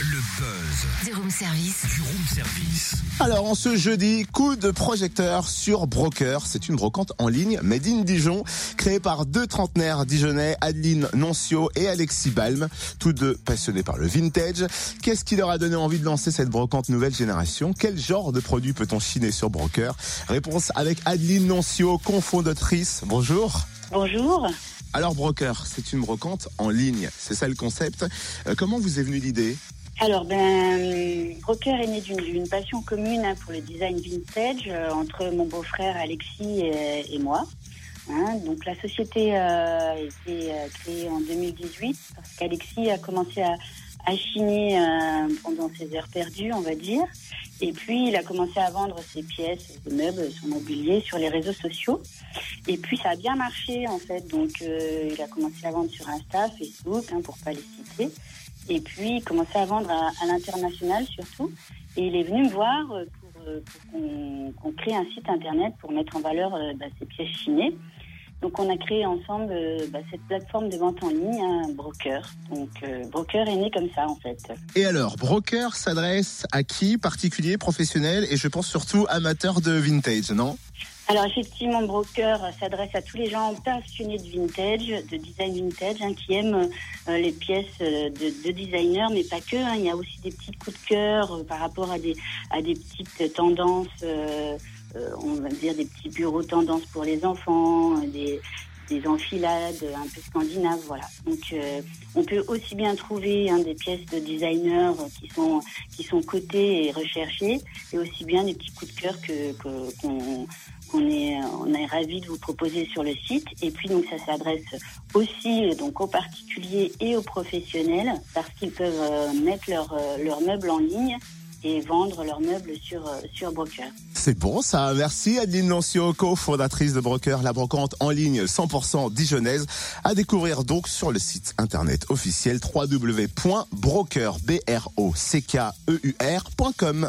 Le buzz Du room service. du room service. Alors, en ce jeudi, coup de projecteur sur Broker. C'est une brocante en ligne, made in Dijon, créée par deux trentenaires dijonnais, Adeline Noncio et Alexis Balm, tous deux passionnés par le vintage. Qu'est-ce qui leur a donné envie de lancer cette brocante nouvelle génération? Quel genre de produit peut-on chiner sur Broker? Réponse avec Adeline Noncio, cofondatrice. Bonjour. Bonjour. Alors, Broker, c'est une brocante en ligne. C'est ça le concept. Euh, comment vous est venue l'idée? Alors, ben, Broker est né d'une passion commune hein, pour le design vintage euh, entre mon beau-frère Alexis et, moi. Hein, donc, la société euh, a été créée en 2018 parce qu'Alexis a commencé à, à chiner pendant ses heures perdues, on va dire. Et puis, il a commencé à vendre ses pièces, ses meubles, son mobilier sur les réseaux sociaux. Et puis, ça a bien marché, en fait. Donc, euh, il a commencé à vendre sur Insta, Facebook, hein, pour pas les citer. Et puis, il commençait à vendre à, à l'international, surtout. Et il est venu me voir euh, pour, euh, pour qu'on qu'on crée un site internet pour mettre en valeur euh, bah, ses pièces chinées. Donc, on a créé ensemble euh, bah, cette plateforme de vente en ligne, un broker. Donc, euh, broker est né comme ça, en fait. Et alors, Broker s'adresse à qui Particulier, professionnel et je pense surtout amateur de vintage, non? Alors effectivement, Broker s'adresse à tous les gens passionnés de vintage, de design vintage, hein, qui aiment euh, les pièces euh, de, de designers, mais pas que. hein. Il y a aussi des petits coups de cœur euh, par rapport à des à des petites tendances, on va dire des petits bureaux tendances pour les enfants, euh, des des enfilades un peu scandinaves, voilà. Donc, euh, on peut aussi bien trouver hein, des pièces de designers euh, qui sont qui sont cotées et recherchées, et aussi bien des petits coups de cœur que qu'on est on est ravi de vous proposer sur le site. Et puis donc ça s'adresse aussi euh, donc aux particuliers et aux professionnels parce qu'ils peuvent euh, mettre leurs euh, leurs meubles en ligne et vendre leurs meubles sur euh, sur Broker. C'est bon ça, merci Adeline Noncio, cofondatrice de Broker, la brocante en ligne 100% dijonnaise, à découvrir donc sur le site internet officiel www.broker.com.